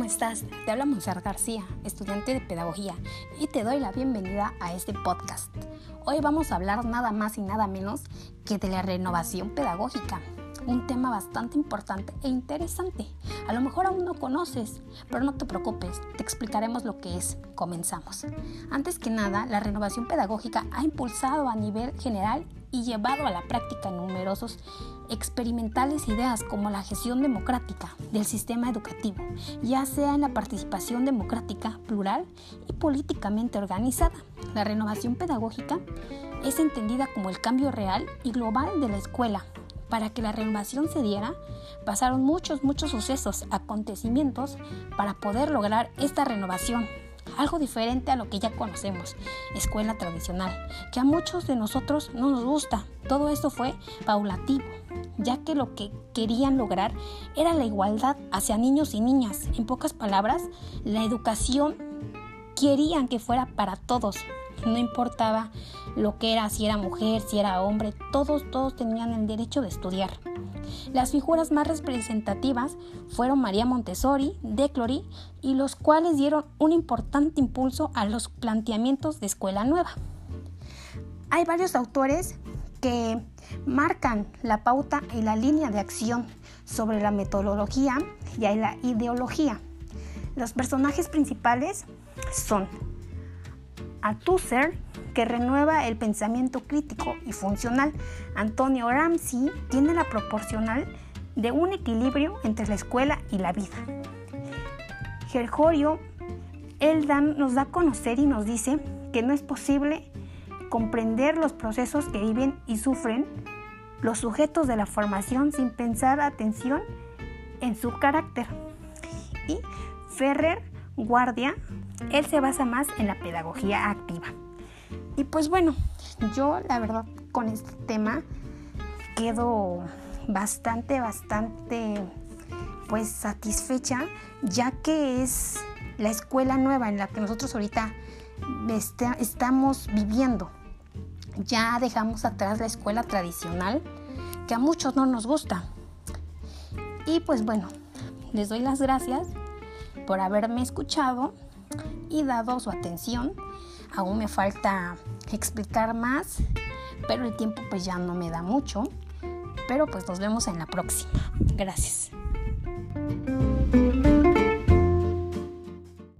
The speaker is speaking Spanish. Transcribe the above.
estás? Te habla Monserrat García, estudiante de Pedagogía, y te doy la bienvenida a este podcast. Hoy vamos a hablar nada más y nada menos que de la renovación pedagógica, un tema bastante importante e interesante. A lo mejor aún no conoces, pero no te preocupes, te explicaremos lo que es. Comenzamos. Antes que nada, la renovación pedagógica ha impulsado a nivel general y llevado a la práctica numerosos experimentales ideas como la gestión democrática del sistema educativo, ya sea en la participación democrática, plural y políticamente organizada. La renovación pedagógica es entendida como el cambio real y global de la escuela. Para que la renovación se diera, pasaron muchos, muchos sucesos, acontecimientos para poder lograr esta renovación algo diferente a lo que ya conocemos, escuela tradicional, que a muchos de nosotros no nos gusta. Todo esto fue paulativo, ya que lo que querían lograr era la igualdad hacia niños y niñas. En pocas palabras, la educación querían que fuera para todos. No importaba lo que era, si era mujer, si era hombre, todos, todos tenían el derecho de estudiar. Las figuras más representativas fueron María Montessori, De Clory, y los cuales dieron un importante impulso a los planteamientos de escuela nueva. Hay varios autores que marcan la pauta y la línea de acción sobre la metodología y la ideología. Los personajes principales son Althusser, que renueva el pensamiento crítico y funcional. Antonio Ramsey tiene la proporcional de un equilibrio entre la escuela y la vida. Gergorio Eldan nos da a conocer y nos dice que no es posible comprender los procesos que viven y sufren los sujetos de la formación sin pensar atención en su carácter. Y Ferrer Guardia, él se basa más en la pedagogía activa. Y pues bueno, yo la verdad con este tema quedo bastante, bastante pues satisfecha, ya que es la escuela nueva en la que nosotros ahorita estamos viviendo. Ya dejamos atrás la escuela tradicional que a muchos no nos gusta. Y pues bueno, les doy las gracias por haberme escuchado y dado su atención. Aún me falta explicar más, pero el tiempo pues ya no me da mucho. Pero pues nos vemos en la próxima. Gracias.